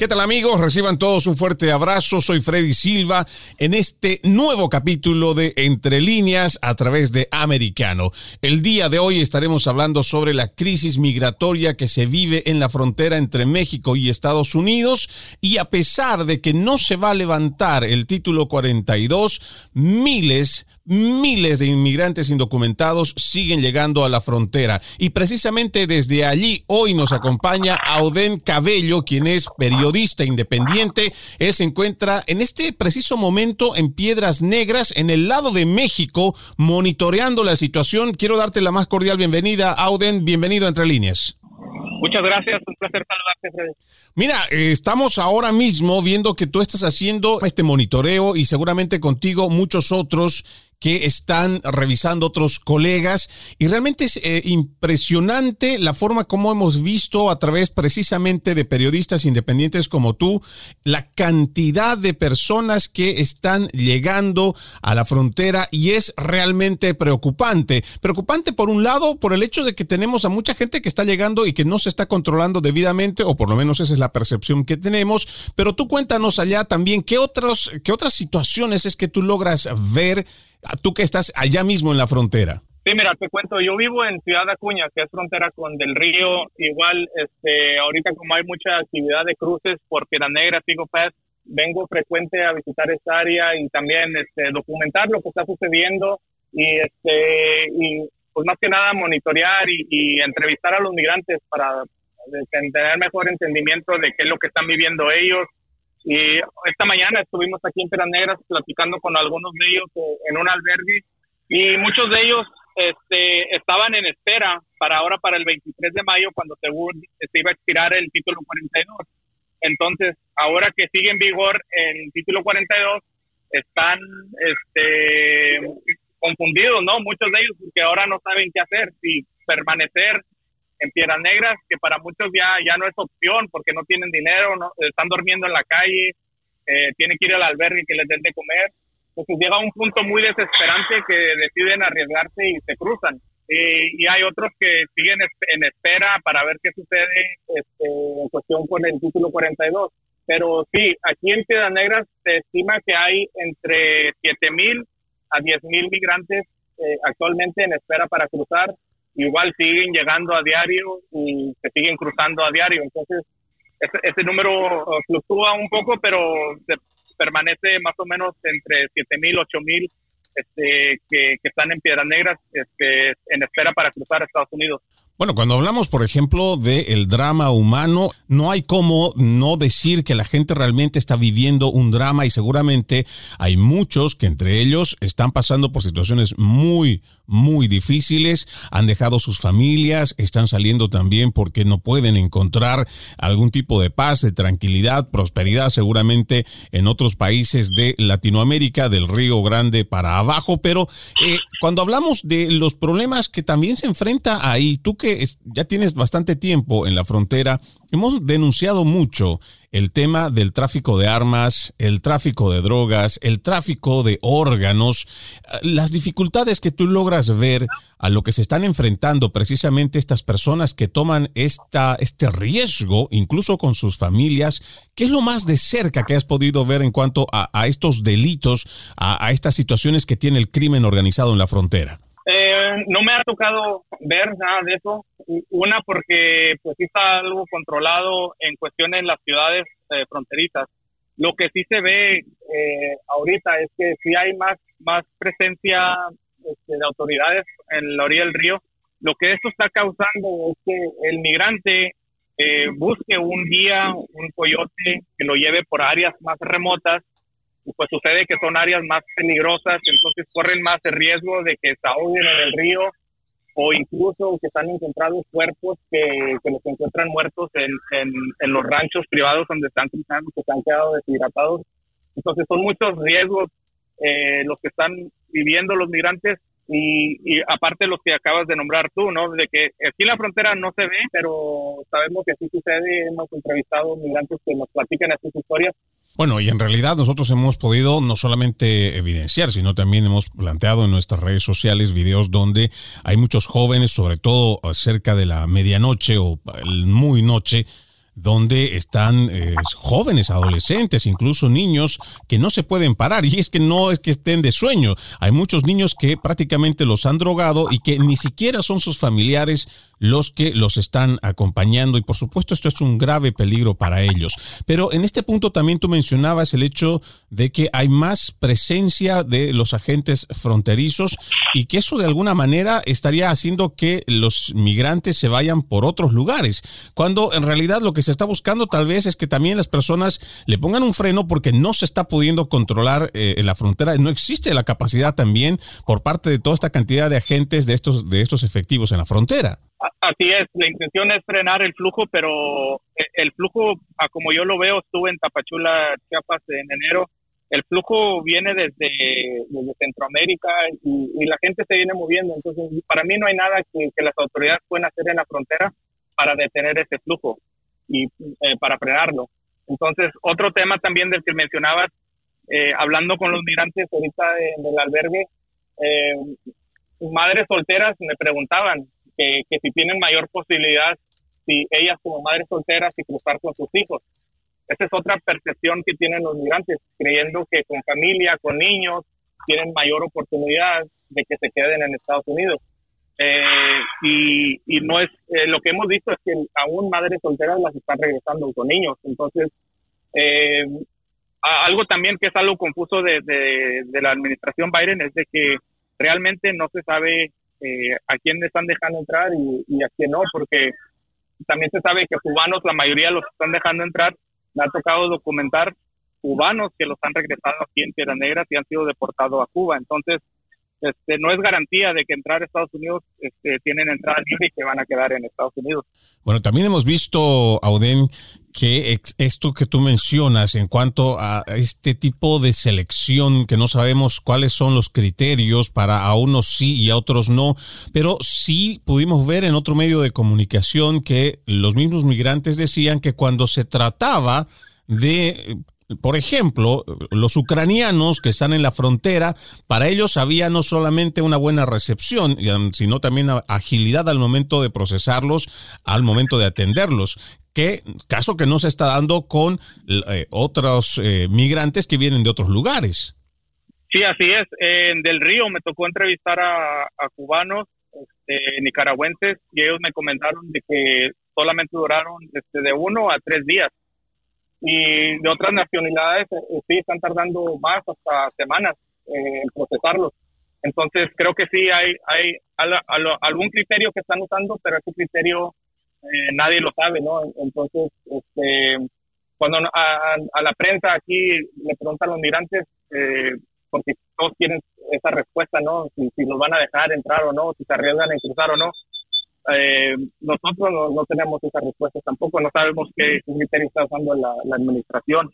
¿Qué tal amigos? Reciban todos un fuerte abrazo. Soy Freddy Silva en este nuevo capítulo de Entre líneas a través de Americano. El día de hoy estaremos hablando sobre la crisis migratoria que se vive en la frontera entre México y Estados Unidos y a pesar de que no se va a levantar el título 42, miles miles de inmigrantes indocumentados siguen llegando a la frontera. Y precisamente desde allí hoy nos acompaña Auden Cabello, quien es periodista independiente. Él se encuentra en este preciso momento en Piedras Negras, en el lado de México, monitoreando la situación. Quiero darte la más cordial bienvenida, Auden. Bienvenido a Entre Líneas. Muchas gracias, un placer saludarte, Freddy. Mira, eh, estamos ahora mismo viendo que tú estás haciendo este monitoreo y seguramente contigo muchos otros que están revisando otros colegas y realmente es eh, impresionante la forma como hemos visto a través precisamente de periodistas independientes como tú la cantidad de personas que están llegando a la frontera y es realmente preocupante. Preocupante por un lado por el hecho de que tenemos a mucha gente que está llegando y que no se está controlando debidamente o por lo menos esa es la percepción que tenemos, pero tú cuéntanos allá también qué qué otras situaciones es que tú logras ver tú que estás allá mismo en la frontera. Sí, mira, te cuento, yo vivo en Ciudad Acuña, que es frontera con Del Río. Igual, este, ahorita como hay mucha actividad de cruces por Piedra Negra, Tigo Pass, vengo frecuente a visitar esta área y también este, documentar lo que está sucediendo y, este, y pues más que nada monitorear y, entrevistar a los migrantes para tener mejor entendimiento de qué es lo que están viviendo ellos y esta mañana estuvimos aquí en Negras platicando con algunos de ellos en un albergue y muchos de ellos este, estaban en espera para ahora, para el 23 de mayo, cuando según se iba a expirar el título 42. Entonces, ahora que sigue en vigor el título 42, están este, confundidos, ¿no? Muchos de ellos, porque ahora no saben qué hacer, si permanecer en Piedras Negras, que para muchos ya, ya no es opción porque no tienen dinero, no, están durmiendo en la calle, eh, tienen que ir al albergue que les den de comer. Entonces llega un punto muy desesperante que deciden arriesgarse y se cruzan. Y, hay otros que siguen en espera para ver qué sucede este, en cuestión con el título 42. Pero sí, aquí en Piedras Negras se estima que hay entre 7 mil a 10 mil migrantes eh, actualmente en espera para cruzar igual siguen llegando a diario y se siguen cruzando a diario. Entonces, ese, número uh, fluctúa un poco, pero permanece más o menos entre 7.000, 8.000 este, que, que están en Piedras Negras este, en espera para cruzar a Estados Unidos. Bueno, cuando hablamos, por ejemplo, del drama humano, no hay cómo no decir que la gente realmente está viviendo un drama y seguramente hay muchos que entre ellos están pasando por situaciones muy, muy difíciles, han dejado sus familias, están saliendo también porque no pueden encontrar algún tipo de paz, de tranquilidad, prosperidad, seguramente en otros países de Latinoamérica, del Río Grande para abajo. Pero eh, cuando hablamos de los problemas que también se enfrenta ahí, tú ya tienes bastante tiempo en la frontera, hemos denunciado mucho el tema del tráfico de armas, el tráfico de drogas, el tráfico de órganos, las dificultades que tú logras ver a lo que se están enfrentando precisamente estas personas que toman esta, este riesgo, incluso con sus familias. ¿Qué es lo más de cerca que has podido ver en cuanto a, estos delitos, a estas situaciones que tiene el crimen organizado en la frontera? No me ha tocado ver nada de eso. Una porque pues está algo controlado en cuestiones en las ciudades eh, fronterizas. Lo que sí se ve eh, ahorita es que sí hay más, más presencia este, de autoridades en la orilla del río. Lo que esto está causando es que el migrante eh, busque un guía, un coyote que lo lleve por áreas más remotas pues sucede que son áreas más peligrosas, entonces corren más el riesgo de que se ahoguen en el río o incluso que están encontrados cuerpos que, que los encuentran muertos en, en, los ranchos privados donde están cruzando, que se han quedado deshidratados. Entonces son muchos riesgos eh, los que están viviendo los migrantes y, y, aparte los que acabas de nombrar tú, ¿no? De que aquí en la frontera no se ve, pero sabemos que sí sucede. Hemos entrevistado migrantes que nos platican estas historias. Bueno, y en realidad nosotros hemos podido no solamente evidenciar, sino también hemos planteado en nuestras redes sociales videos donde hay muchos jóvenes, sobre todo cerca de la medianoche o muy noche, donde están eh, jóvenes, adolescentes, incluso niños que no se pueden parar. Y es que no es que estén de sueño. Hay muchos niños que prácticamente los han drogado y que ni siquiera son sus familiares los que los están acompañando y por supuesto esto es un grave peligro para ellos. Pero en este punto también tú mencionabas el hecho de que hay más presencia de los agentes fronterizos y que eso de alguna manera estaría haciendo que los migrantes se vayan por otros lugares, cuando en realidad lo que está buscando tal vez es que también las personas le pongan un freno porque no se está pudiendo controlar eh, la frontera, no existe la capacidad también por parte de toda esta cantidad de agentes de estos de estos efectivos en la frontera. Así es, la intención es frenar el flujo, pero eh, el flujo, como yo lo veo, estuve en Tapachula, Chiapas en enero, el flujo viene desde, Centroamérica y, la gente se viene moviendo. Entonces, para mí no hay nada que, las autoridades puedan hacer en la frontera para detener ese flujo y eh, para frenarlo. Entonces, otro tema también del que mencionabas, eh, hablando con los migrantes ahorita del albergue, madres solteras me preguntaban, que, si tienen mayor posibilidad, si ellas como madres solteras y cruzar con sus hijos. Esa es otra percepción que tienen los migrantes, creyendo que con familia, con niños, tienen mayor oportunidad de que se queden en Estados Unidos. Eh, y, y, no es eh, lo que hemos visto es que aún madres solteras las están regresando con niños. Entonces, eh, algo también que es algo confuso de, de, la administración Biden es de que realmente no se sabe eh, a quién están dejando entrar y, a quién no, porque también se sabe que cubanos, la mayoría los están dejando entrar, me ha tocado documentar cubanos que los han regresado aquí en Tierra Negra y han sido deportados a Cuba. Entonces, este, no es garantía de que entrar a Estados Unidos este, tienen entrada libre y que van a quedar en Estados Unidos. Bueno, también hemos visto, Auden, que esto que tú mencionas en cuanto a este tipo de selección, que no sabemos cuáles son los criterios para a unos sí y a otros no, pero sí pudimos ver en otro medio de comunicación que los mismos migrantes decían que cuando se trataba de por ejemplo, los ucranianos que están en la frontera, para ellos había no solamente una buena recepción, sino también agilidad al momento de procesarlos, al momento de atenderlos. Que, caso que no se está dando con eh, otros eh, migrantes que vienen de otros lugares. Sí, así es. En Del Río me tocó entrevistar a, cubanos este, nicaragüenses y ellos me comentaron de que solamente duraron este, de uno a tres días y de otras nacionalidades eh, eh, sí están tardando más hasta semanas eh, en procesarlos. Entonces creo que sí hay hay algún criterio que están usando, pero ese criterio nadie lo sabe, ¿no? Entonces, este, cuando a, la prensa aquí le preguntan a los migrantes, porque todos quieren esa respuesta, ¿no? Si, si los van a dejar entrar o no, si se arriesgan a cruzar o no eh, nosotros no, tenemos esa respuesta tampoco, no sabemos qué criterio está usando la, administración.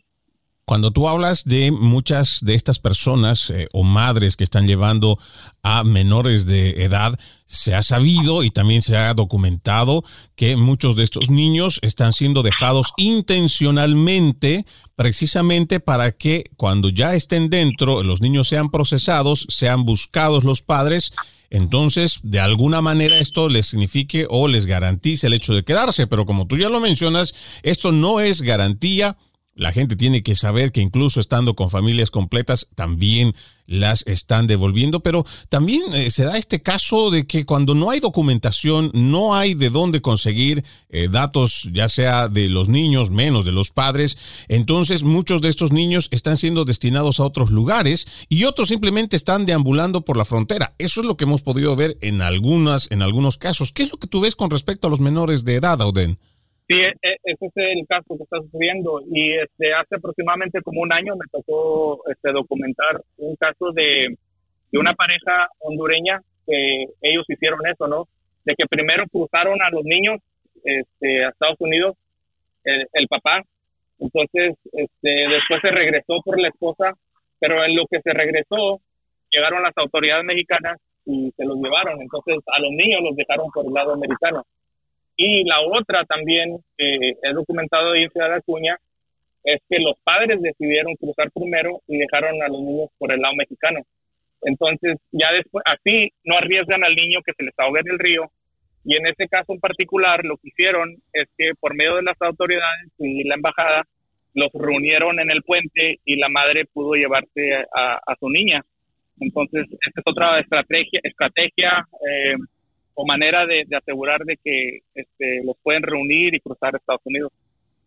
Cuando tú hablas de muchas de estas personas eh, o madres que están llevando a menores de edad, se ha sabido y también se ha documentado que muchos de estos niños están siendo dejados intencionalmente precisamente para que cuando ya estén dentro los niños sean procesados, sean buscados los padres entonces de alguna manera esto les signifique o les garantice el hecho de quedarse, pero como tú ya lo mencionas, esto no es garantía la gente tiene que saber que incluso estando con familias completas también las están devolviendo, pero también eh, se da este caso de que cuando no hay documentación, no hay de dónde conseguir eh, datos, ya sea de los niños, menos de los padres, entonces muchos de estos niños están siendo destinados a otros lugares y otros simplemente están deambulando por la frontera. Eso es lo que hemos podido ver en algunas, en algunos casos. ¿Qué es lo que tú ves con respecto a los menores de edad, Auden? Sí, e, e, ese es el caso que está sucediendo y este hace aproximadamente como un año me tocó este documentar un caso de, de una pareja hondureña que ellos hicieron eso, ¿no? De que primero cruzaron a los niños este, a Estados Unidos, el, papá, entonces este, después se regresó por la esposa, pero en lo que se regresó llegaron las autoridades mexicanas y se los llevaron. Entonces a los niños los dejaron por el lado americano. Y la otra también, que he documentado ahí en Ciudad Acuña, es que los padres decidieron cruzar primero y dejaron a los niños por el lado mexicano. Entonces, ya después, así no arriesgan al niño que se les ahogue en el río. Y en este caso en particular, lo que hicieron es que por medio de las autoridades y la embajada, los reunieron en el puente y la madre pudo llevarse a, su niña. Entonces, esta es otra estrategia, estrategia eh, o manera de, asegurar de que este, los pueden reunir y cruzar Estados Unidos.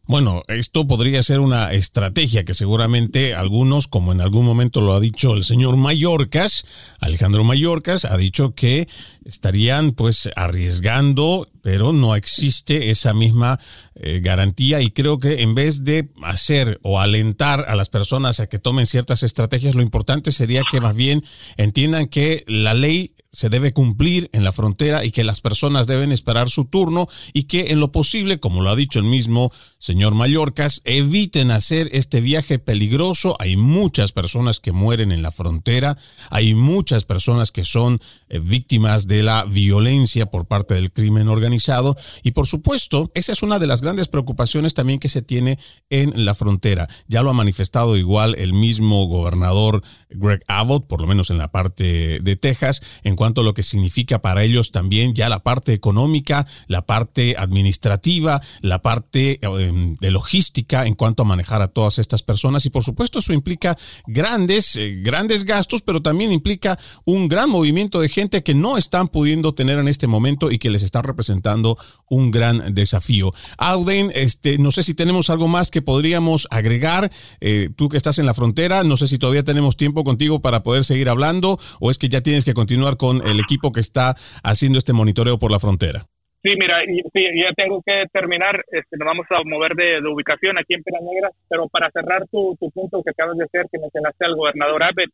Bueno, esto podría ser una estrategia que seguramente algunos, como en algún momento lo ha dicho el señor Mallorcas, Alejandro Mallorcas, ha dicho que estarían pues arriesgando, pero no existe esa misma eh, garantía y creo que en vez de hacer o alentar a las personas a que tomen ciertas estrategias, lo importante sería que más bien entiendan que la ley se debe cumplir en la frontera y que las personas deben esperar su turno y que en lo posible, como lo ha dicho el mismo señor Mallorcas, eviten hacer este viaje peligroso. Hay muchas personas que mueren en la frontera, hay muchas personas que son eh, víctimas de la violencia por parte del crimen organizado y por supuesto, esa es una de las grandes preocupaciones también que se tiene en la frontera. Ya lo ha manifestado igual el mismo gobernador Greg Abbott, por lo menos en la parte de Texas, en cuanto a lo que significa para ellos también ya la parte económica, la parte administrativa, la parte em, de logística en cuanto a manejar a todas estas personas y por supuesto eso implica grandes, eh, grandes gastos, pero también implica un gran movimiento de gente que no están pudiendo tener en este momento y que les están representando un gran desafío. Auden, este, no sé si tenemos algo más que podríamos agregar, eh, tú que estás en la frontera, no sé si todavía tenemos tiempo contigo para poder seguir hablando o es que ya tienes que continuar con el equipo que está haciendo este monitoreo por la frontera. Sí, mira, sí, ya tengo que terminar. Este, nos vamos a mover de, ubicación aquí en Pera Negra, pero para cerrar tu, punto que acabas de hacer, que mencionaste al gobernador Abbott,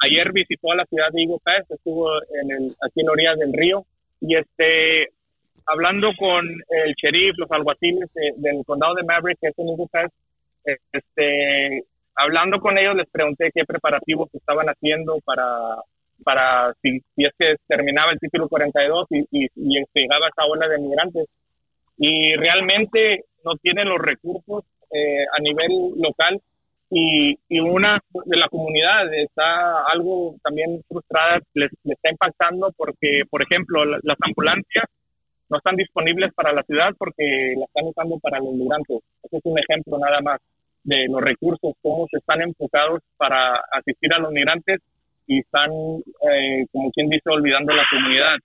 ayer visitó a la ciudad de Eagle Pass, estuvo en el, aquí en la orilla del río, y este, hablando con el sheriff, los alguaciles del condado de Maverick, que es en Pass, este, hablando con ellos les pregunté qué preparativos estaban haciendo para para si, si es que terminaba el título 42 y, y, y llegaba esa ola de migrantes. Y realmente no tienen los recursos eh, a nivel local y, y, una de la comunidad está algo también frustrada, les, está impactando porque, por ejemplo, las ambulancias no están disponibles para la ciudad porque las están usando para los migrantes. Ese es un ejemplo nada más de los recursos, cómo se están enfocados para asistir a los migrantes y están, eh, como quien dice, olvidando la comunidad.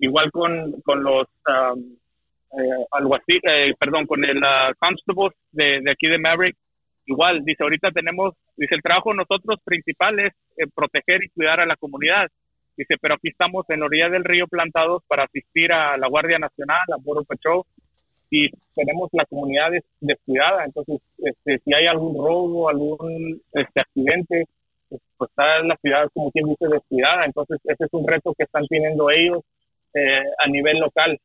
Igual con, con los, um, eh, eh, perdón, con el uh, de, de, aquí de Maverick, igual, dice, ahorita tenemos, dice, el trabajo nosotros principal es eh, proteger y cuidar a la comunidad. Dice, pero aquí estamos en la orilla del río plantados para asistir a la Guardia Nacional, a Border Patrol, y tenemos la comunidad descuidada. Entonces, este, si hay algún robo, algún este, accidente, pues está la ciudad como quien dice descuidada, entonces ese es un reto que están teniendo ellos eh, a nivel local.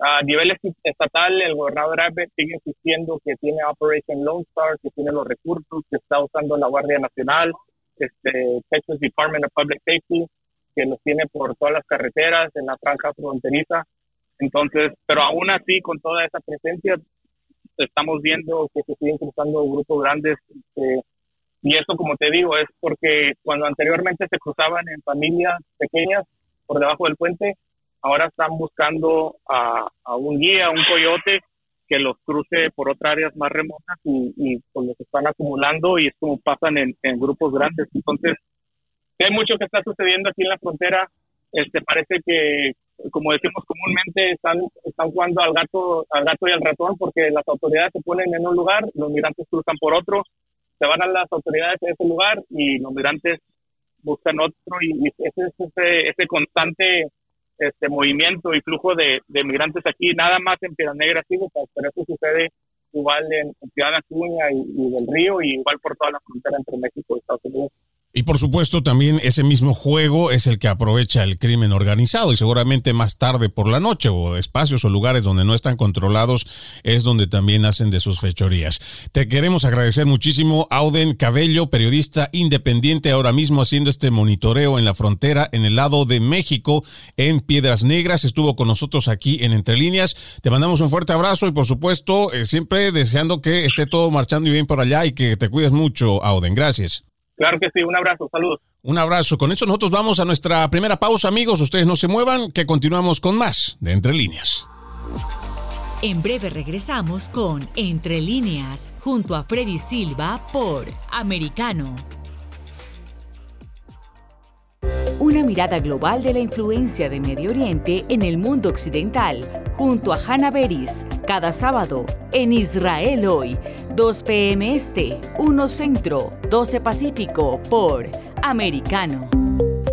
A nivel estatal, el gobernador Abbott sigue insistiendo que tiene Operation Lone Star, que tiene los recursos, que está usando la Guardia Nacional, este, Texas Department of Public Safety, que los tiene por todas las carreteras, en la franja fronteriza. Entonces, pero aún así, con toda esa presencia, estamos viendo que se siguen cruzando grupos grandes este, y eso, como te digo, es porque cuando anteriormente se cruzaban en familias pequeñas por debajo del puente, ahora están buscando a, un guía, un coyote que los cruce por otras áreas más remotas y, y pues los están acumulando y es como pasan en, grupos grandes. Entonces, hay mucho que está sucediendo aquí en la frontera. Este parece que, como decimos comúnmente, están, están jugando al gato, al gato y al ratón porque las autoridades se ponen en un lugar, los migrantes cruzan por otro se van a las autoridades de ese lugar y los migrantes buscan otro y, ese es ese, ese constante este movimiento y flujo de, de migrantes aquí, nada más en Piedra Negra, sí, pero eso sucede igual en, Ciudad Acuña y, y, del Río y igual por toda la frontera entre México y Estados Unidos. Y por supuesto también ese mismo juego es el que aprovecha el crimen organizado y seguramente más tarde por la noche o espacios o lugares donde no están controlados es donde también hacen de sus fechorías. Te queremos agradecer muchísimo Auden Cabello, periodista independiente ahora mismo haciendo este monitoreo en la frontera en el lado de México en Piedras Negras. Estuvo con nosotros aquí en Entre Líneas. Te mandamos un fuerte abrazo y por supuesto eh, siempre deseando que esté todo marchando bien por allá y que te cuides mucho Auden. Gracias. Claro que sí, un abrazo, saludos. Un abrazo. Con eso nosotros vamos a nuestra primera pausa, amigos. Ustedes no se muevan, que continuamos con más de Entre Líneas. En breve regresamos con Entre Líneas, junto a Freddy Silva por Americano. Una mirada global de la influencia de Medio Oriente en el mundo occidental, junto a Hannah Beris, cada sábado en Israel hoy, 2 p.m. Este, 1 Centro, 12 Pacífico, por Americano.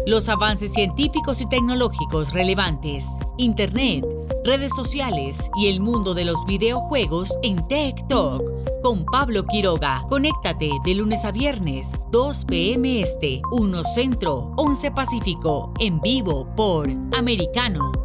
Los avances científicos y tecnológicos relevantes, Internet, redes sociales y el mundo de los videojuegos en Tech Talk con Pablo Quiroga. Conéctate de lunes a viernes, 2 p.m. Este, 1 Centro, 11 Pacífico, en vivo por Americano.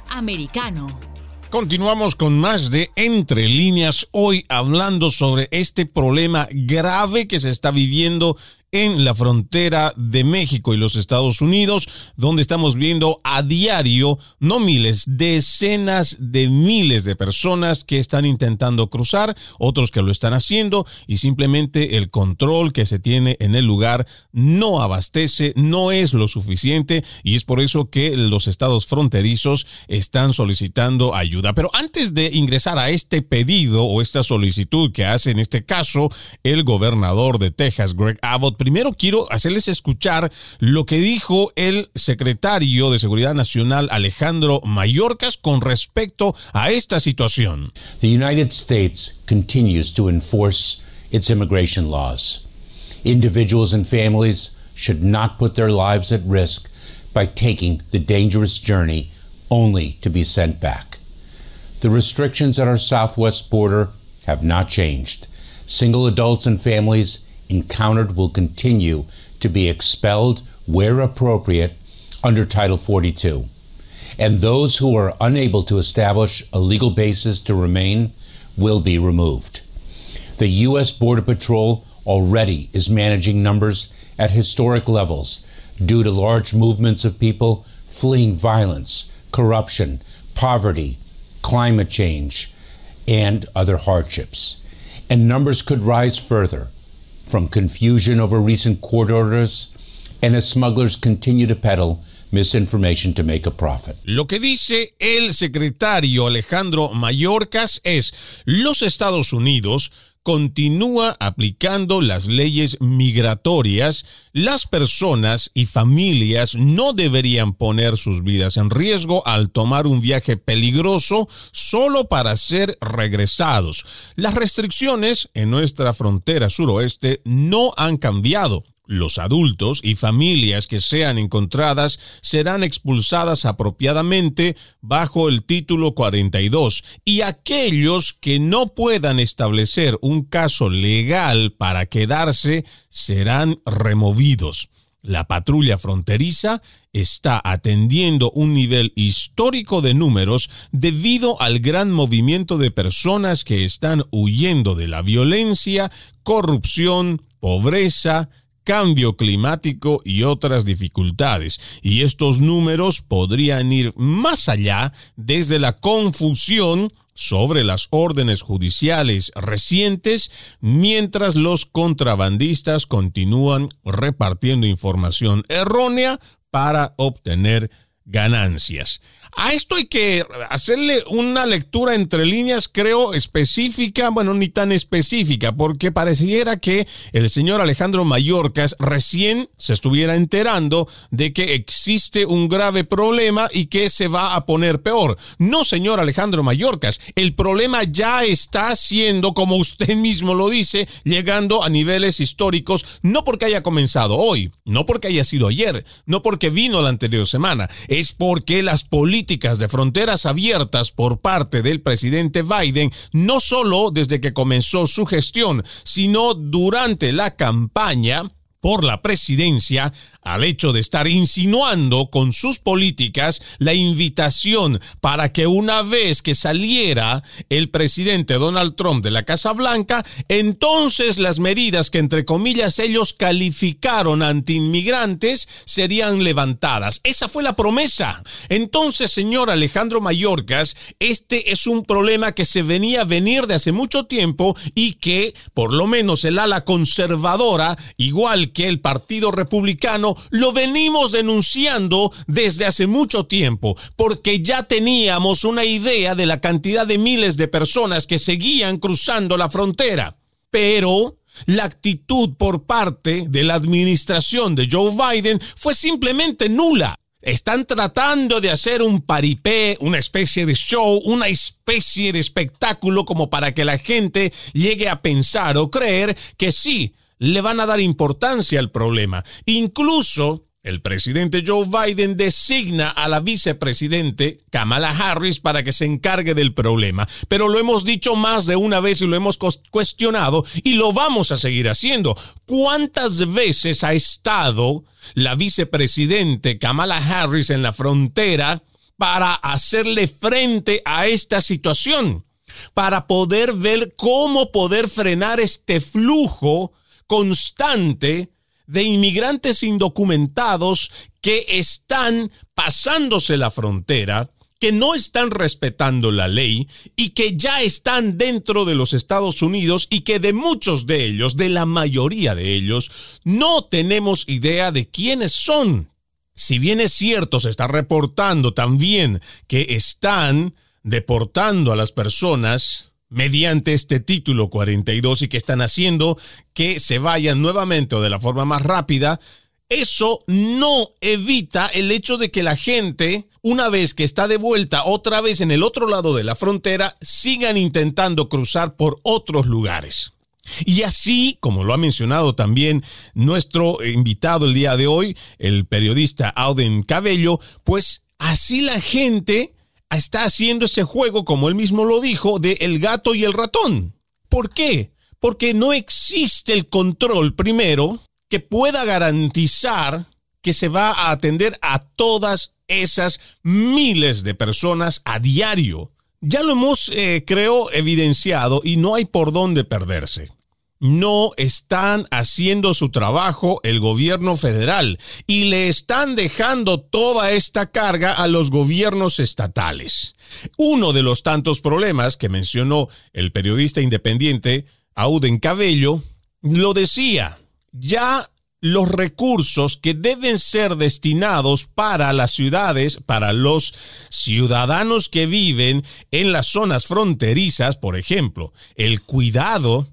americano. Continuamos con más de Entre líneas, hoy hablando sobre este problema grave que se está viviendo en la frontera de México y los Estados Unidos, donde estamos viendo a diario, no miles, decenas de miles de personas que están intentando cruzar, otros que lo están haciendo y simplemente el control que se tiene en el lugar no abastece, no es lo suficiente y es por eso que los estados fronterizos están solicitando ayuda. Pero antes de ingresar a este pedido o esta solicitud que hace en este caso el gobernador de Texas, Greg Abbott, primero quiero hacerles escuchar lo que dijo el secretario de Seguridad Nacional Alejandro Mayorkas con respecto a esta situación. The United States continues to enforce its immigration laws. Individuals and families should not put their lives at risk by taking the dangerous journey only to be sent back. The restrictions at our southwest border have not changed. Single adults and families encountered will continue to be expelled where appropriate under Title 42. And those who are unable to establish a legal basis to remain will be removed. The U.S. Border Patrol already is managing numbers at historic levels due to large movements of people fleeing violence, corruption, poverty, climate change, and other hardships. And numbers could rise further from confusion over recent court orders and as smugglers continue to peddle misinformation to make a profit. Lo que dice el secretario Alejandro Mayorkas es, los Estados Unidos continúa aplicando las leyes migratorias, las personas y familias no deberían poner sus vidas en riesgo al tomar un viaje peligroso solo para ser regresados. Las restricciones en nuestra frontera suroeste no han cambiado. Los adultos y familias que sean encontradas serán expulsadas apropiadamente bajo el título 42 y aquellos que no puedan establecer un caso legal para quedarse serán removidos. La patrulla fronteriza está atendiendo un nivel histórico de números debido al gran movimiento de personas que están huyendo de la violencia, corrupción, pobreza, cambio climático y otras dificultades. Y estos números podrían ir más allá desde la confusión sobre las órdenes judiciales recientes mientras los contrabandistas continúan repartiendo información errónea para obtener ganancias. A esto hay que hacerle una lectura entre líneas, creo, específica, bueno, ni tan específica, porque pareciera que el señor Alejandro Mayorkas recién se estuviera enterando de que existe un grave problema y que se va a poner peor. No, señor Alejandro Mayorkas, el problema ya está siendo, como usted mismo lo dice, llegando a niveles históricos, no porque haya comenzado hoy, no porque haya sido ayer, no porque vino la anterior semana, es porque las políticas de fronteras abiertas por parte del presidente Biden, no solo desde que comenzó su gestión, sino durante la campaña, por la presidencia al hecho de estar insinuando con sus políticas la invitación para que una vez que saliera el presidente Donald Trump de la Casa Blanca, entonces las medidas que entre comillas ellos calificaron antiinmigrantes serían levantadas. Esa fue la promesa. Entonces, señor Alejandro Mayorkas, este es un problema que se venía a venir de hace mucho tiempo y que por lo menos el ala conservadora, igual que el Partido Republicano lo venimos denunciando desde hace mucho tiempo, porque ya teníamos una idea de la cantidad de miles de personas que seguían cruzando la frontera. Pero la actitud por parte de la administración de Joe Biden fue simplemente nula. Están tratando de hacer un paripé, una especie de show, una especie de espectáculo como para que la gente llegue a pensar o creer que sí, le van a dar importancia al problema. Incluso el presidente Joe Biden designa a la vicepresidente Kamala Harris para que se encargue del problema. Pero lo hemos dicho más de una vez y lo hemos cuestionado y lo vamos a seguir haciendo. ¿Cuántas veces ha estado la vicepresidente Kamala Harris en la frontera para hacerle frente a esta situación? Para poder ver cómo poder frenar este flujo constante de inmigrantes indocumentados que están pasándose la frontera, que no están respetando la ley y que ya están dentro de los Estados Unidos y que de muchos de ellos, de la mayoría de ellos, no tenemos idea de quiénes son. Si bien es cierto, se está reportando también que están deportando a las personas mediante este título 42 y que están haciendo que se vayan nuevamente o de la forma más rápida, eso no evita el hecho de que la gente, una vez que está de vuelta otra vez en el otro lado de la frontera, sigan intentando cruzar por otros lugares. Y así, como lo ha mencionado también nuestro invitado el día de hoy, el periodista Auden Cabello, pues así la gente está haciendo ese juego, como él mismo lo dijo, de el gato y el ratón. ¿Por qué? Porque no existe el control, primero, que pueda garantizar que se va a atender a todas esas miles de personas a diario. Ya lo hemos, eh, creo, evidenciado y no hay por dónde perderse. No están haciendo su trabajo el gobierno federal y le están dejando toda esta carga a los gobiernos estatales. Uno de los tantos problemas que mencionó el periodista independiente Auden Cabello lo decía, ya los recursos que deben ser destinados para las ciudades, para los ciudadanos que viven en las zonas fronterizas, por ejemplo, el cuidado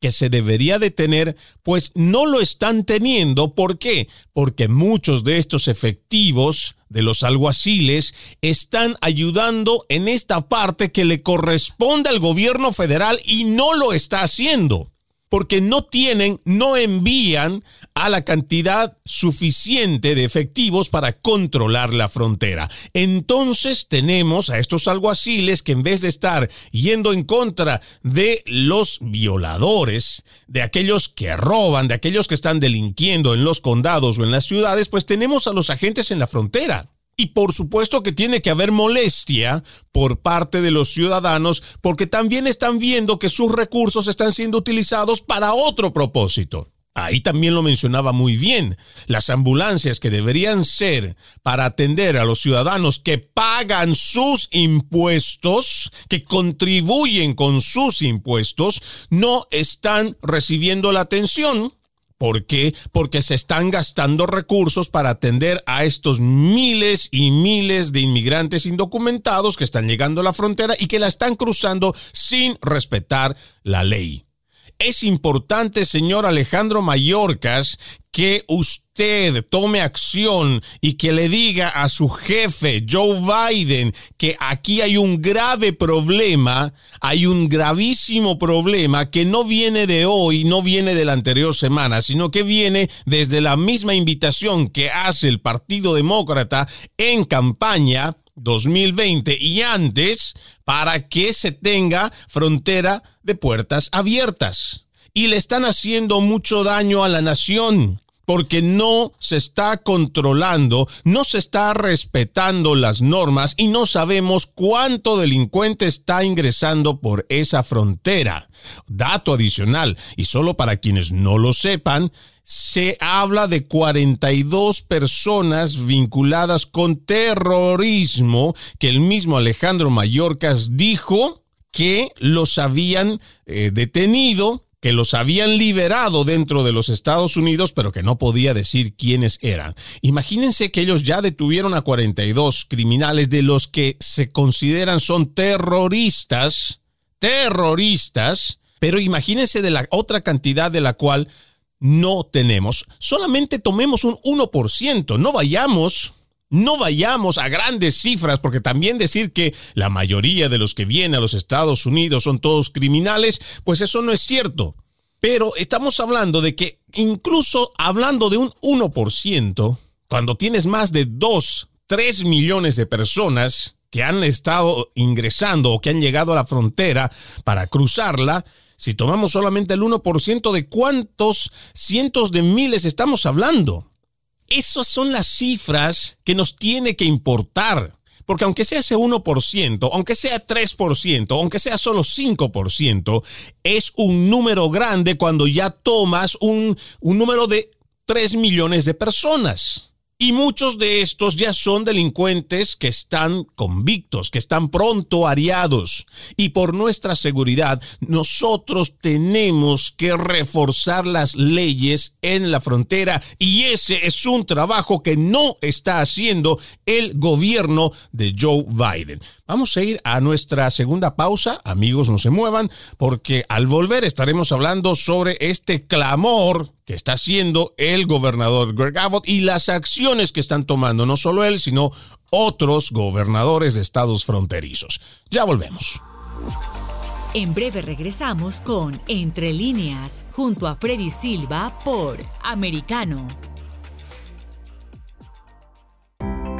que se debería de tener, pues no lo están teniendo. ¿Por qué? Porque muchos de estos efectivos de los alguaciles están ayudando en esta parte que le corresponde al gobierno federal y no lo está haciendo porque no tienen, no envían a la cantidad suficiente de efectivos para controlar la frontera. Entonces tenemos a estos alguaciles que en vez de estar yendo en contra de los violadores, de aquellos que roban, de aquellos que están delinquiendo en los condados o en las ciudades, pues tenemos a los agentes en la frontera. Y por supuesto que tiene que haber molestia por parte de los ciudadanos porque también están viendo que sus recursos están siendo utilizados para otro propósito. Ahí también lo mencionaba muy bien. Las ambulancias que deberían ser para atender a los ciudadanos que pagan sus impuestos, que contribuyen con sus impuestos, no están recibiendo la atención ¿Por qué? Porque se están gastando recursos para atender a estos miles y miles de inmigrantes indocumentados que están llegando a la frontera y que la están cruzando sin respetar la ley. Es importante, señor Alejandro Mayorkas, que usted tome acción y que le diga a su jefe, Joe Biden, que aquí hay un grave problema, hay un gravísimo problema que no viene de hoy, no viene de la anterior semana, sino que viene desde la misma invitación que hace el Partido Demócrata en campaña 2020 y antes para que se tenga frontera de puertas abiertas. Y le están haciendo mucho daño a la nación porque no se está controlando, no se está respetando las normas y no sabemos cuánto delincuente está ingresando por esa frontera. Dato adicional, y solo para quienes no lo sepan, se habla de 42 personas vinculadas con terrorismo que el mismo Alejandro Mayorkas dijo que los habían eh, detenido que los habían liberado dentro de los Estados Unidos, pero que no podía decir quiénes eran. Imagínense que ellos ya detuvieron a 42 criminales de los que se consideran son terroristas, terroristas, pero imagínense de la otra cantidad de la cual no tenemos. Solamente tomemos un 1%, no vayamos no vayamos a grandes cifras, porque también decir que la mayoría de los que vienen a los Estados Unidos son todos criminales, pues eso no es cierto. Pero estamos hablando de que incluso hablando de un 1%, cuando tienes más de 2, 3 millones de personas que han estado ingresando o que han llegado a la frontera para cruzarla, si tomamos solamente el 1% de cuántos cientos de miles estamos hablando. Esas son las cifras que nos tiene que importar. Porque aunque sea ese 1%, aunque sea 3%, aunque sea solo 5%, es un número grande cuando ya tomas un, un número de 3 millones de personas. Y muchos de estos ya son delincuentes que están convictos, que están pronto ariados. Y por nuestra seguridad, nosotros tenemos que reforzar las leyes en la frontera. Y ese es un trabajo que no está haciendo el gobierno de Joe Biden. Vamos a ir a nuestra segunda pausa. Amigos, no se muevan, porque al volver estaremos hablando sobre este clamor que está haciendo el gobernador Greg Abbott y las acciones que están tomando no solo él, sino otros gobernadores de estados fronterizos. Ya volvemos. En breve regresamos con Entre líneas, junto a Freddy Silva por Americano.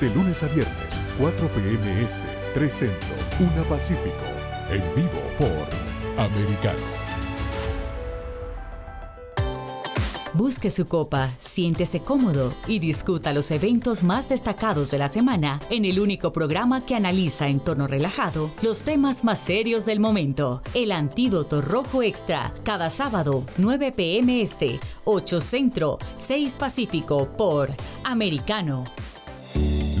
de lunes a viernes, 4 p.m. Este, 3 Centro, 1 Pacífico. En vivo por Americano. Busque su copa, siéntese cómodo y discuta los eventos más destacados de la semana en el único programa que analiza en tono relajado los temas más serios del momento. El Antídoto Rojo Extra, cada sábado, 9 p.m. Este, 8 Centro, 6 Pacífico por Americano.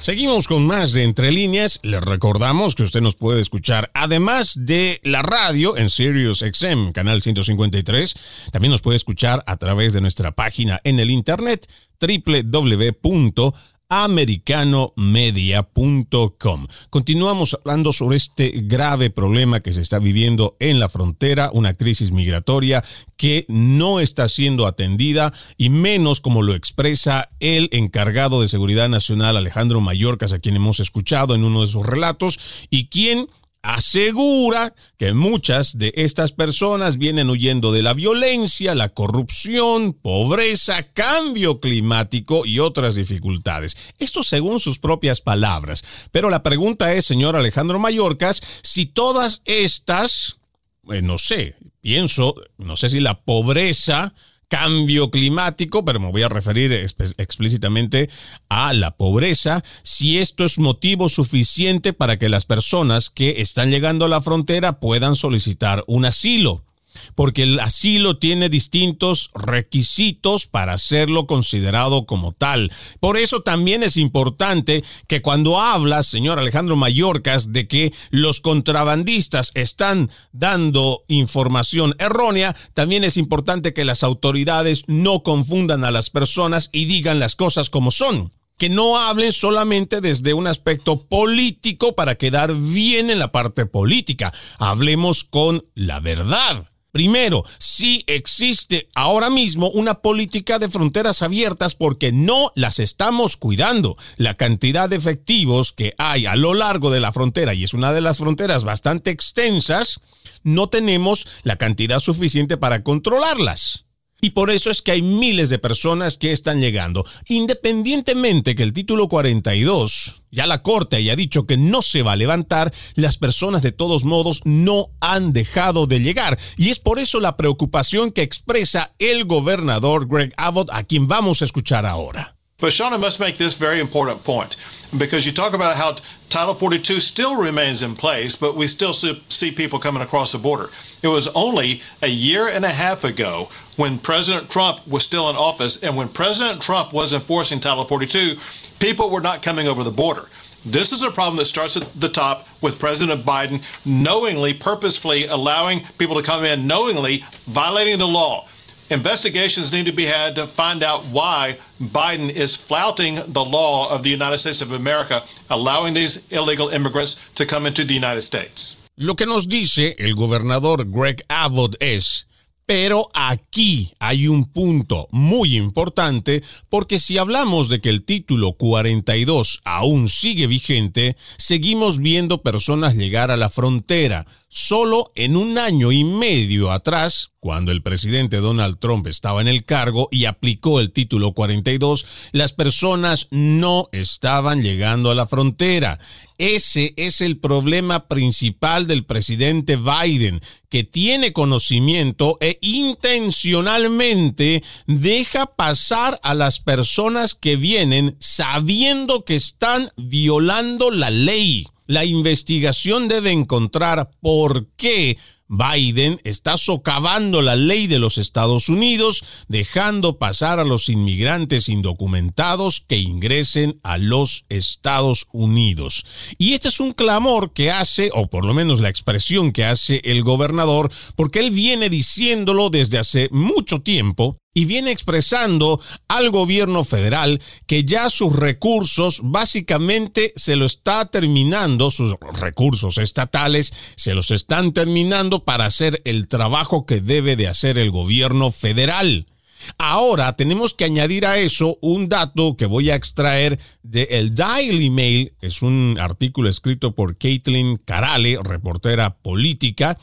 Seguimos con más de Entre Líneas. Les recordamos que usted nos puede escuchar, además de la radio en Sirius XM, canal 153, también nos puede escuchar a través de nuestra página en el internet www americanomedia.com. Continuamos hablando sobre este grave problema que se está viviendo en la frontera, una crisis migratoria que no está siendo atendida y menos como lo expresa el encargado de Seguridad Nacional Alejandro Mayorkas, a quien hemos escuchado en uno de sus relatos y quien asegura que muchas de estas personas vienen huyendo de la violencia, la corrupción, pobreza, cambio climático y otras dificultades. Esto según sus propias palabras. Pero la pregunta es, señor Alejandro Mayorkas, si todas estas, eh, no sé, pienso, no sé si la pobreza, cambio climático, pero me voy a referir explícitamente a la pobreza, si esto es motivo suficiente para que las personas que están llegando a la frontera puedan solicitar un asilo porque el asilo tiene distintos requisitos para serlo considerado como tal. Por eso también es importante que cuando habla, señor Alejandro Mayorkas, de que los contrabandistas están dando información errónea, también es importante que las autoridades no confundan a las personas y digan las cosas como son que no hablen solamente desde un aspecto político para quedar bien en la parte política. Hablemos con la verdad. Primero, sí existe ahora mismo una política de fronteras abiertas porque no las estamos cuidando. La cantidad de efectivos que hay a lo largo de la frontera, y es una de las fronteras bastante extensas, no tenemos la cantidad suficiente para controlarlas. Y por eso es que hay miles de personas que están llegando. Independientemente que el título 42, ya la Corte haya dicho que no se va a levantar, las personas de todos modos no han dejado de llegar. Y es por eso la preocupación que expresa el gobernador Greg Abbott, a quien vamos a escuchar ahora. But Shauna must make this very important point because you talk about how Title 42 still remains in place, but we still see people coming across the border. It was only a year and a half ago when President Trump was still in office, and when President Trump was enforcing Title 42, people were not coming over the border. This is a problem that starts at the top with President Biden knowingly, purposefully allowing people to come in, knowingly violating the law Investigations need to be had to find out why Biden is flouting the law of the United States of America, allowing these illegal immigrants to come into the United States. Lo que nos dice el gobernador Greg Abbott es Pero aquí hay un punto muy importante porque si hablamos de que el título 42 aún sigue vigente, seguimos viendo personas llegar a la frontera. Solo en un año y medio atrás, cuando el presidente Donald Trump estaba en el cargo y aplicó el título 42, las personas no estaban llegando a la frontera. Ese es el problema principal del presidente Biden, que tiene conocimiento e intencionalmente deja pasar a las personas que vienen sabiendo que están violando la ley. La investigación debe encontrar por qué Biden está socavando la ley de los Estados Unidos, dejando pasar a los inmigrantes indocumentados que ingresen a los Estados Unidos. Y este es un clamor que hace, o por lo menos la expresión que hace el gobernador, porque él viene diciéndolo desde hace mucho tiempo, y viene expresando al gobierno federal que ya sus recursos básicamente se lo está terminando, sus recursos estatales se los están terminando para hacer el trabajo que debe de hacer el gobierno federal. Ahora tenemos que añadir a eso un dato que voy a extraer de el Daily Mail, es un artículo escrito por Caitlin Carale, reportera política,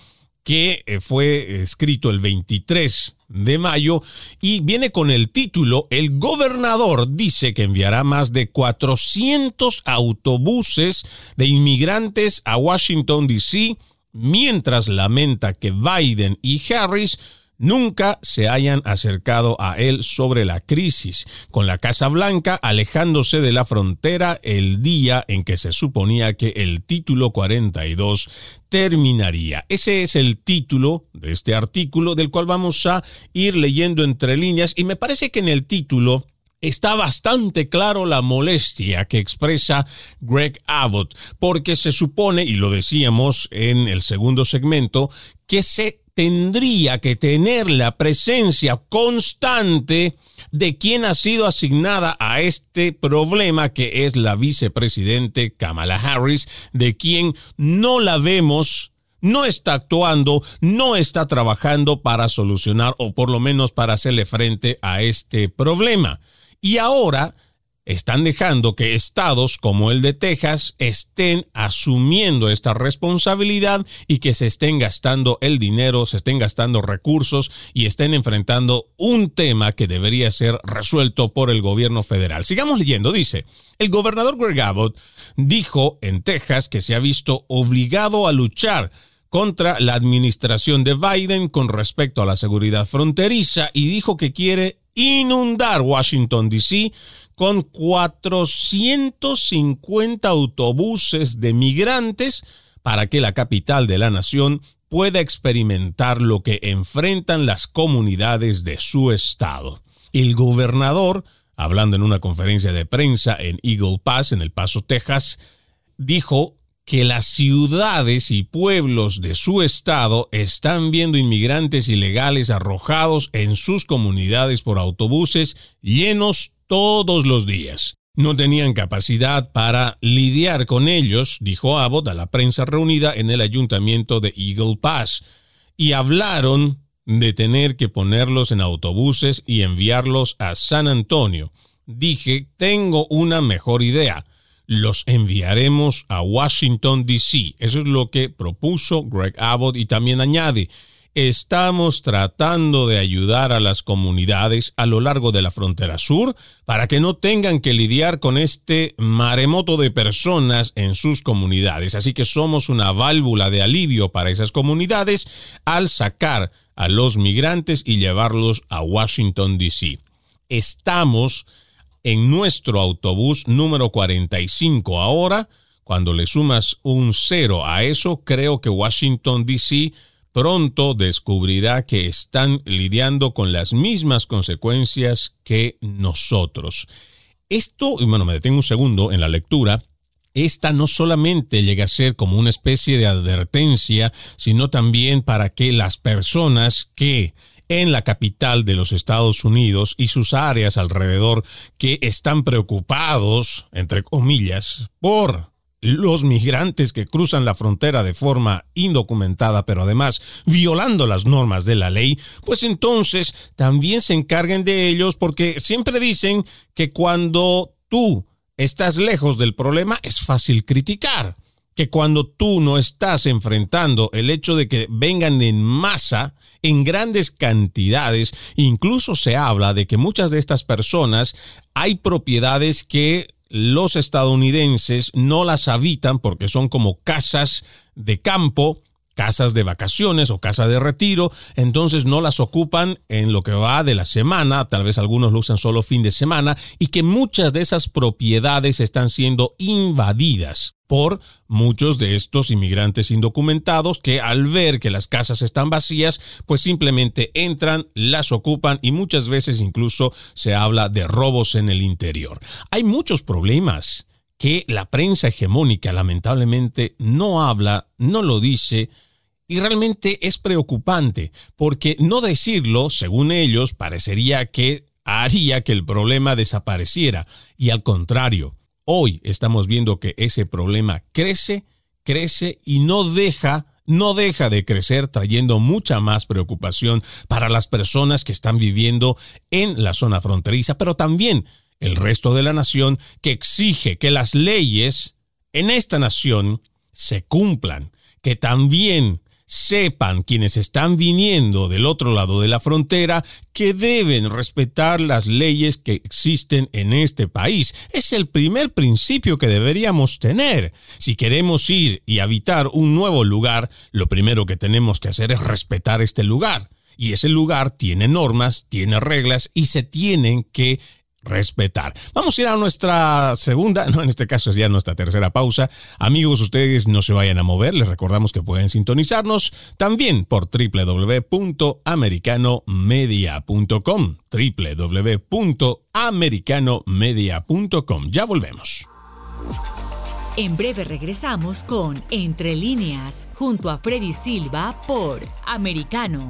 que eh, fue escrito el 23 de mayo y viene con el título El gobernador dice que enviará más de 400 autobuses de inmigrantes a Washington, D.C., mientras lamenta que Biden y Harris nunca se hayan acercado a él sobre la crisis, con la Casa Blanca alejándose de la frontera el día en que se suponía que el título 42 terminaría. Ese es el título de este artículo del cual vamos a ir leyendo entre líneas y me parece que en el título está bastante claro la molestia que expresa Greg Abbott, porque se supone, y lo decíamos en el segundo segmento, que se tendría que tener la presencia constante de quien ha sido asignada a este problema que es la vicepresidente Kamala Harris, de quien no la vemos no está actuando, no está trabajando para solucionar o por lo menos para hacerle frente a este problema. Y ahora están dejando que estados como el de Texas estén asumiendo esta responsabilidad y que se estén gastando el dinero, se estén gastando recursos y estén enfrentando un tema que debería ser resuelto por el gobierno federal. Sigamos leyendo, dice, el gobernador Greg Abbott dijo en Texas que se ha visto obligado a luchar contra la administración de Biden con respecto a la seguridad fronteriza y dijo que quiere inundar Washington, D.C. con 450 autobuses de migrantes para que la capital de la nación pueda experimentar lo que enfrentan las comunidades de su estado. El gobernador, hablando en una conferencia de prensa en Eagle Pass, en El Paso, Texas, dijo que las ciudades y pueblos de su estado están viendo inmigrantes ilegales arrojados en sus comunidades por autobuses llenos todos los días. No tenían capacidad para lidiar con ellos, dijo Abbott a la prensa reunida en el ayuntamiento de Eagle Pass, y hablaron de tener que ponerlos en autobuses y enviarlos a San Antonio. Dije, tengo una mejor idea los enviaremos a Washington, D.C. Eso es lo que propuso Greg Abbott y también añade, estamos tratando de ayudar a las comunidades a lo largo de la frontera sur para que no tengan que lidiar con este maremoto de personas en sus comunidades. Así que somos una válvula de alivio para esas comunidades al sacar a los migrantes y llevarlos a Washington, D.C. Estamos en nuestro autobús número 45 ahora. Cuando le sumas un cero a eso, creo que Washington, D.C. pronto descubrirá que están lidiando con las mismas consecuencias que nosotros. Esto, y bueno, me detengo un segundo en la lectura, esta no solamente llega a ser como una especie de advertencia, sino también para que las personas que en la capital de los Estados Unidos y sus áreas alrededor que están preocupados, entre comillas, por los migrantes que cruzan la frontera de forma indocumentada, pero además violando las normas de la ley, pues entonces también se encarguen de ellos porque siempre dicen que cuando tú estás lejos del problema es fácil criticar, que cuando tú no estás enfrentando el hecho de que vengan en masa, en grandes cantidades, incluso se habla de que muchas de estas personas hay propiedades que los estadounidenses no las habitan porque son como casas de campo, casas de vacaciones o casa de retiro, entonces no las ocupan en lo que va de la semana, tal vez algunos lo usan solo fin de semana, y que muchas de esas propiedades están siendo invadidas por muchos de estos inmigrantes indocumentados que al ver que las casas están vacías, pues simplemente entran, las ocupan y muchas veces incluso se habla de robos en el interior. Hay muchos problemas que la prensa hegemónica lamentablemente no habla, no lo dice, y realmente es preocupante, porque no decirlo, según ellos, parecería que haría que el problema desapareciera, y al contrario, Hoy estamos viendo que ese problema crece, crece y no deja no deja de crecer trayendo mucha más preocupación para las personas que están viviendo en la zona fronteriza, pero también el resto de la nación que exige que las leyes en esta nación se cumplan, que también sepan quienes están viniendo del otro lado de la frontera que deben respetar las leyes que existen en este país. Es el primer principio que deberíamos tener. Si queremos ir y habitar un nuevo lugar, lo primero que tenemos que hacer es respetar este lugar. Y ese lugar tiene normas, tiene reglas y se tienen que respetar. Vamos a ir a nuestra segunda, no, en este caso es ya nuestra tercera pausa. Amigos, ustedes no se vayan a mover, les recordamos que pueden sintonizarnos también por www.americanomedia.com, www.americanomedia.com. Ya volvemos. En breve regresamos con Entre líneas, junto a Freddy Silva por Americano.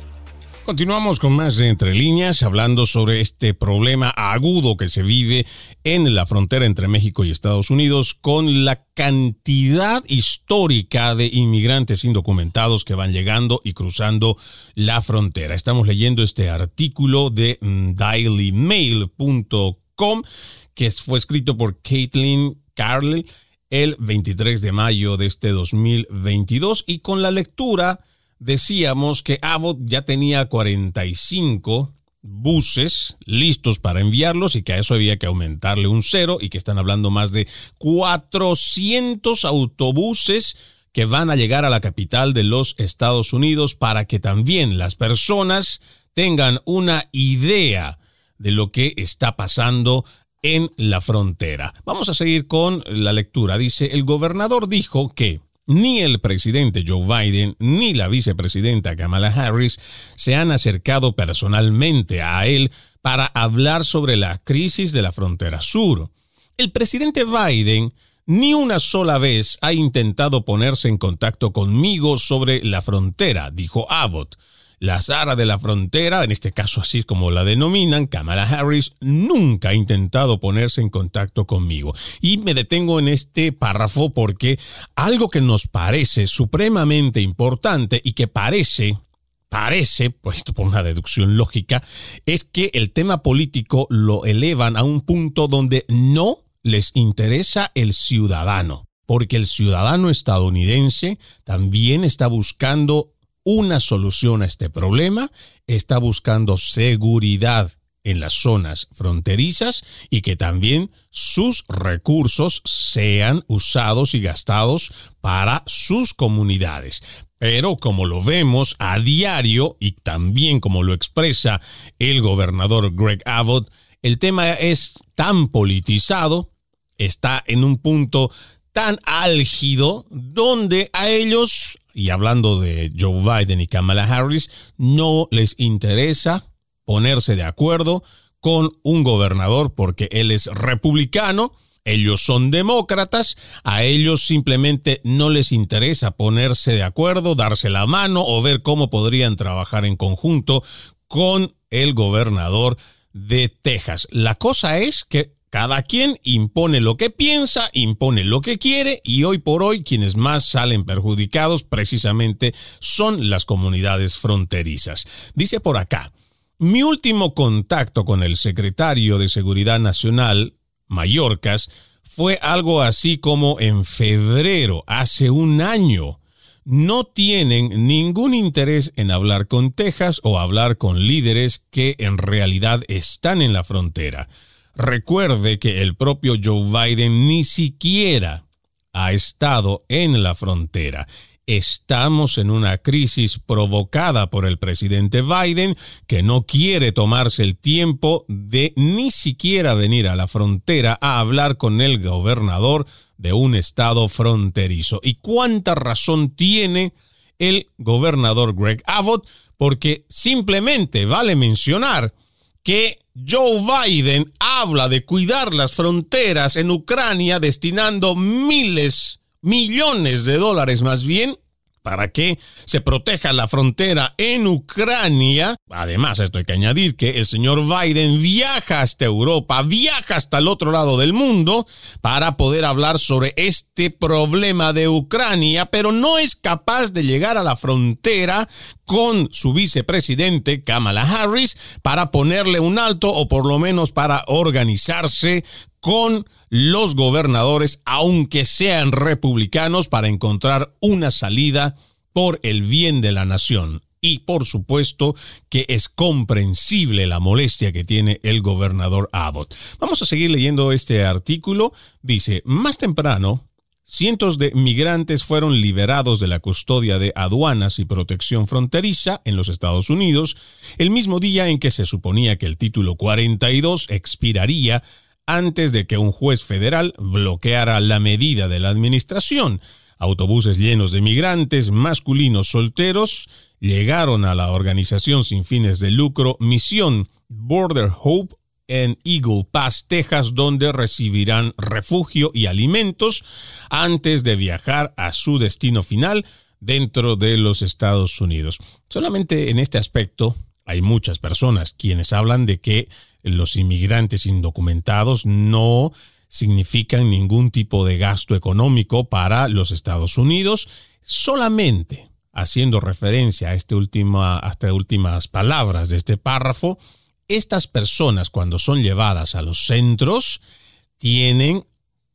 Continuamos con más de Entre líneas, hablando sobre este problema agudo que se vive en la frontera entre México y Estados Unidos con la cantidad histórica de inmigrantes indocumentados que van llegando y cruzando la frontera. Estamos leyendo este artículo de dailymail.com que fue escrito por Caitlin Carley el 23 de mayo de este 2022 y con la lectura decíamos que Abbott ya tenía 45 buses listos para enviarlos y que a eso había que aumentarle un cero y que están hablando más de 400 autobuses que van a llegar a la capital de los Estados Unidos para que también las personas tengan una idea de lo que está pasando en la frontera. Vamos a seguir con la lectura. Dice, el gobernador dijo que ni el presidente Joe Biden ni la vicepresidenta Kamala Harris se han acercado personalmente a él para hablar sobre la crisis de la frontera sur. El presidente Biden ni una sola vez ha intentado ponerse en contacto conmigo sobre la frontera, dijo Abbott. La Sara de la frontera, en este caso así como la denominan, Kamala Harris, nunca ha intentado ponerse en contacto conmigo. Y me detengo en este párrafo porque algo que nos parece supremamente importante y que parece parece, puesto por una deducción lógica, es que el tema político lo elevan a un punto donde no les interesa el ciudadano, porque el ciudadano estadounidense también está buscando una solución a este problema, está buscando seguridad en las zonas fronterizas y que también sus recursos sean usados y gastados para sus comunidades. Pero como lo vemos a diario y también como lo expresa el gobernador Greg Abbott, el tema es tan politizado, está en un punto tan álgido donde a ellos y hablando de Joe Biden y Kamala Harris, no les interesa ponerse de acuerdo con un gobernador porque él es republicano, ellos son demócratas, a ellos simplemente no les interesa ponerse de acuerdo, darse la mano o ver cómo podrían trabajar en conjunto con el gobernador de Texas. La cosa es que cada quien impone lo que piensa, impone lo que quiere y hoy por hoy quienes más salen perjudicados precisamente son las comunidades fronterizas. Dice por acá, mi último contacto con el secretario de Seguridad Nacional, Mallorcas, fue algo así como en febrero, hace un año. No tienen ningún interés en hablar con Texas o hablar con líderes que en realidad están en la frontera. Recuerde que el propio Joe Biden ni siquiera ha estado en la frontera. Estamos en una crisis provocada por el presidente Biden que no quiere tomarse el tiempo de ni siquiera venir a la frontera a hablar con el gobernador de un estado fronterizo. ¿Y cuánta razón tiene el gobernador Greg Abbott? Porque simplemente vale mencionar que Joe Biden habla de cuidar las fronteras en Ucrania destinando miles, millones de dólares más bien para que se proteja la frontera en Ucrania. Además, esto hay que añadir que el señor Biden viaja hasta Europa, viaja hasta el otro lado del mundo para poder hablar sobre este problema de Ucrania, pero no es capaz de llegar a la frontera con su vicepresidente Kamala Harris para ponerle un alto o por lo menos para organizarse con los gobernadores, aunque sean republicanos, para encontrar una salida por el bien de la nación. Y por supuesto que es comprensible la molestia que tiene el gobernador Abbott. Vamos a seguir leyendo este artículo. Dice, más temprano, cientos de migrantes fueron liberados de la custodia de aduanas y protección fronteriza en los Estados Unidos, el mismo día en que se suponía que el título 42 expiraría antes de que un juez federal bloqueara la medida de la administración. Autobuses llenos de migrantes masculinos solteros llegaron a la organización sin fines de lucro Misión Border Hope en Eagle Pass, Texas, donde recibirán refugio y alimentos antes de viajar a su destino final dentro de los Estados Unidos. Solamente en este aspecto hay muchas personas quienes hablan de que los inmigrantes indocumentados no significan ningún tipo de gasto económico para los Estados Unidos, solamente haciendo referencia a, este última, a estas últimas palabras de este párrafo, estas personas cuando son llevadas a los centros tienen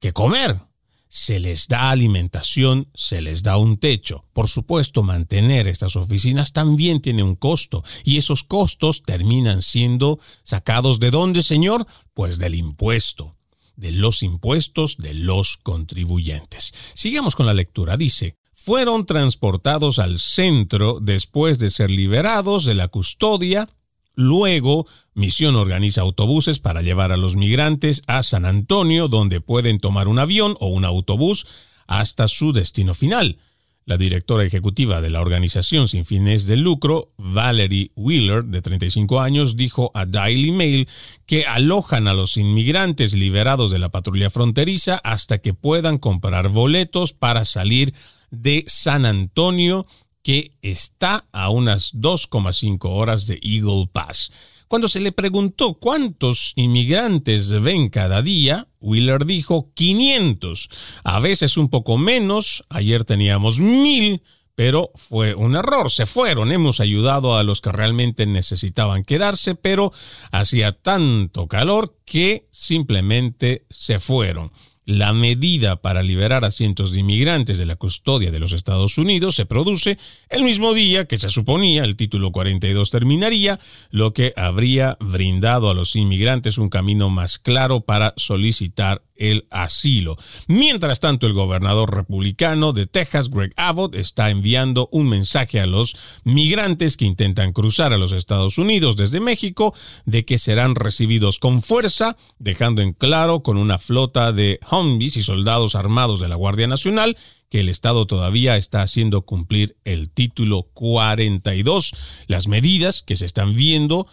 que comer. Se les da alimentación, se les da un techo. Por supuesto, mantener estas oficinas también tiene un costo y esos costos terminan siendo sacados de dónde, señor? Pues del impuesto, de los impuestos de los contribuyentes. Sigamos con la lectura. Dice, fueron transportados al centro después de ser liberados de la custodia. Luego, Misión organiza autobuses para llevar a los migrantes a San Antonio, donde pueden tomar un avión o un autobús hasta su destino final. La directora ejecutiva de la organización sin fines de lucro, Valerie Wheeler, de 35 años, dijo a Daily Mail que alojan a los inmigrantes liberados de la patrulla fronteriza hasta que puedan comprar boletos para salir de San Antonio, que está a unas 2,5 horas de Eagle Pass. Cuando se le preguntó cuántos inmigrantes ven cada día, Wheeler dijo 500, a veces un poco menos, ayer teníamos mil, pero fue un error, se fueron, hemos ayudado a los que realmente necesitaban quedarse, pero hacía tanto calor que simplemente se fueron. La medida para liberar a cientos de inmigrantes de la custodia de los Estados Unidos se produce el mismo día que se suponía el título 42 terminaría, lo que habría brindado a los inmigrantes un camino más claro para solicitar el asilo. Mientras tanto, el gobernador republicano de Texas, Greg Abbott, está enviando un mensaje a los migrantes que intentan cruzar a los Estados Unidos desde México de que serán recibidos con fuerza, dejando en claro con una flota de Humvees y soldados armados de la Guardia Nacional que el Estado todavía está haciendo cumplir el título 42, las medidas que se están viendo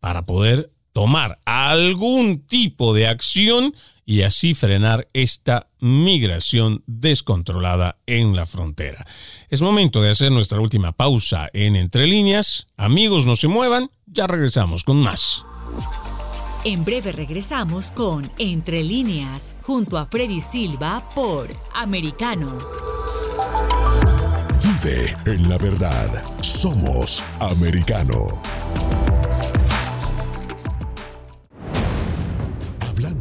para poder tomar algún tipo de acción y así frenar esta migración descontrolada en la frontera. Es momento de hacer nuestra última pausa en Entre líneas. Amigos, no se muevan, ya regresamos con más. En breve regresamos con Entre líneas, junto a Freddy Silva por Americano. Vive en la verdad. Somos Americano.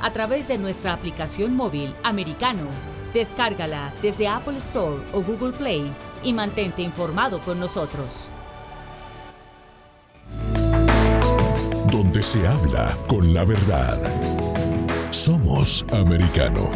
a través de nuestra aplicación móvil Americano Descárgala desde Apple Store o Google Play y mantente informado con nosotros. donde se habla con la verdad. Somos americano.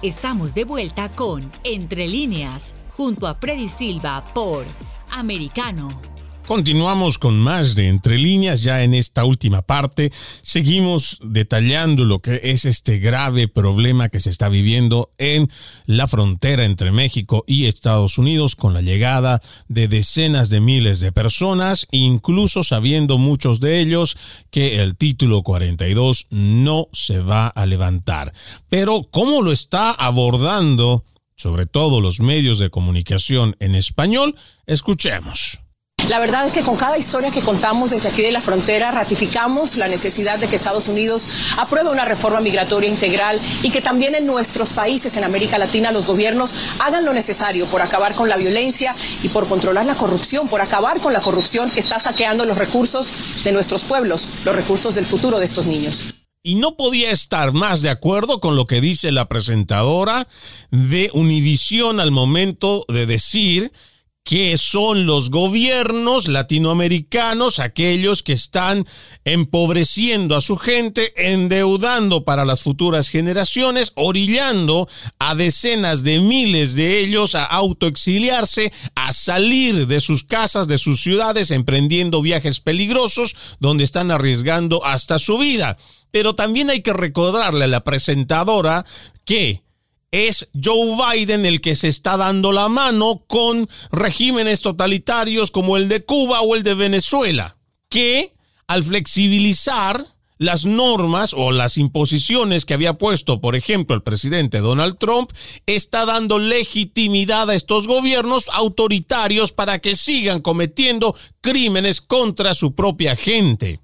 Estamos de vuelta con Entre líneas, junto a Freddy Silva por Americano. Continuamos con más de Entre líneas ya en esta última parte. Seguimos detallando lo que es este grave problema que se está viviendo en la frontera entre México y Estados Unidos con la llegada de decenas de miles de personas, incluso sabiendo muchos de ellos que el título 42 no se va a levantar. Pero ¿cómo lo está abordando? sobre todo los medios de comunicación en español, escuchemos. La verdad es que con cada historia que contamos desde aquí de la frontera ratificamos la necesidad de que Estados Unidos apruebe una reforma migratoria integral y que también en nuestros países en América Latina los gobiernos hagan lo necesario por acabar con la violencia y por controlar la corrupción, por acabar con la corrupción que está saqueando los recursos de nuestros pueblos, los recursos del futuro de estos niños. Y no podía estar más de acuerdo con lo que dice la presentadora de Univisión al momento de decir que son los gobiernos latinoamericanos, aquellos que están empobreciendo a su gente, endeudando para las futuras generaciones, orillando a decenas de miles de ellos a autoexiliarse, a salir de sus casas, de sus ciudades, emprendiendo viajes peligrosos donde están arriesgando hasta su vida. Pero también hay que recordarle a la presentadora que es Joe Biden el que se está dando la mano con regímenes totalitarios como el de Cuba o el de Venezuela, que al flexibilizar las normas o las imposiciones que había puesto, por ejemplo, el presidente Donald Trump, está dando legitimidad a estos gobiernos autoritarios para que sigan cometiendo crímenes contra su propia gente.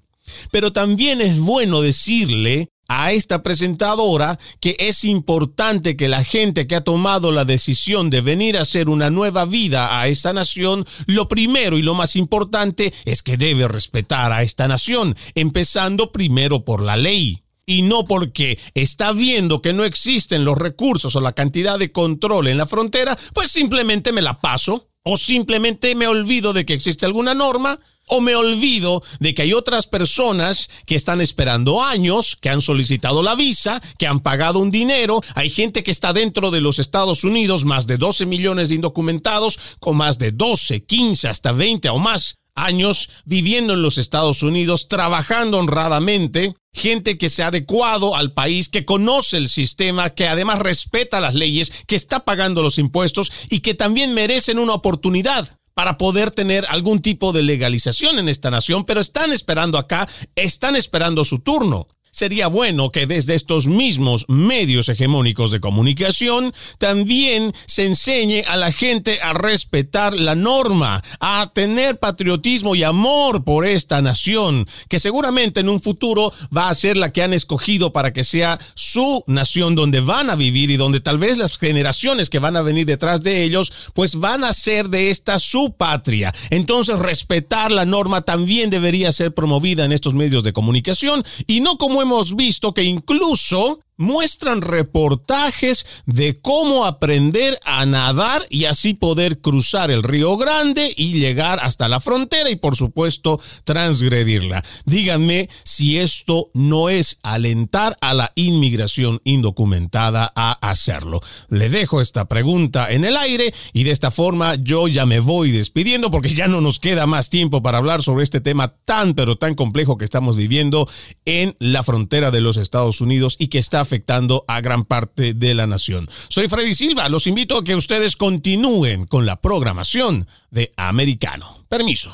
Pero también es bueno decirle a esta presentadora que es importante que la gente que ha tomado la decisión de venir a hacer una nueva vida a esta nación, lo primero y lo más importante es que debe respetar a esta nación, empezando primero por la ley. Y no porque está viendo que no existen los recursos o la cantidad de control en la frontera, pues simplemente me la paso o simplemente me olvido de que existe alguna norma o me olvido de que hay otras personas que están esperando años, que han solicitado la visa, que han pagado un dinero. Hay gente que está dentro de los Estados Unidos, más de 12 millones de indocumentados, con más de 12, 15, hasta 20 o más años viviendo en los Estados Unidos, trabajando honradamente, gente que se ha adecuado al país, que conoce el sistema, que además respeta las leyes, que está pagando los impuestos y que también merecen una oportunidad para poder tener algún tipo de legalización en esta nación, pero están esperando acá, están esperando su turno sería bueno que desde estos mismos medios hegemónicos de comunicación también se enseñe a la gente a respetar la norma, a tener patriotismo y amor por esta nación, que seguramente en un futuro va a ser la que han escogido para que sea su nación donde van a vivir y donde tal vez las generaciones que van a venir detrás de ellos, pues van a ser de esta su patria. Entonces respetar la norma también debería ser promovida en estos medios de comunicación y no como hemos visto que incluso muestran reportajes de cómo aprender a nadar y así poder cruzar el Río Grande y llegar hasta la frontera y por supuesto transgredirla. Díganme si esto no es alentar a la inmigración indocumentada a hacerlo. Le dejo esta pregunta en el aire y de esta forma yo ya me voy despidiendo porque ya no nos queda más tiempo para hablar sobre este tema tan pero tan complejo que estamos viviendo en la frontera de los Estados Unidos y que está afectando a gran parte de la nación. Soy Freddy Silva, los invito a que ustedes continúen con la programación de Americano. Permiso.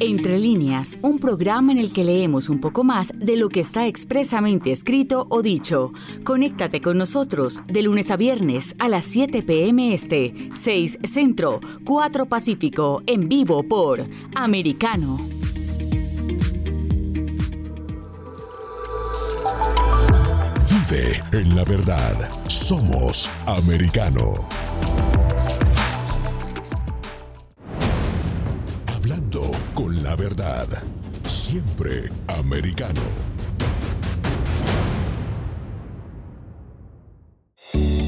Entre líneas, un programa en el que leemos un poco más de lo que está expresamente escrito o dicho. Conéctate con nosotros de lunes a viernes a las 7 pm este, 6 Centro, 4 Pacífico, en vivo por Americano. En la verdad. Somos americano. Hablando con la verdad. Siempre americano.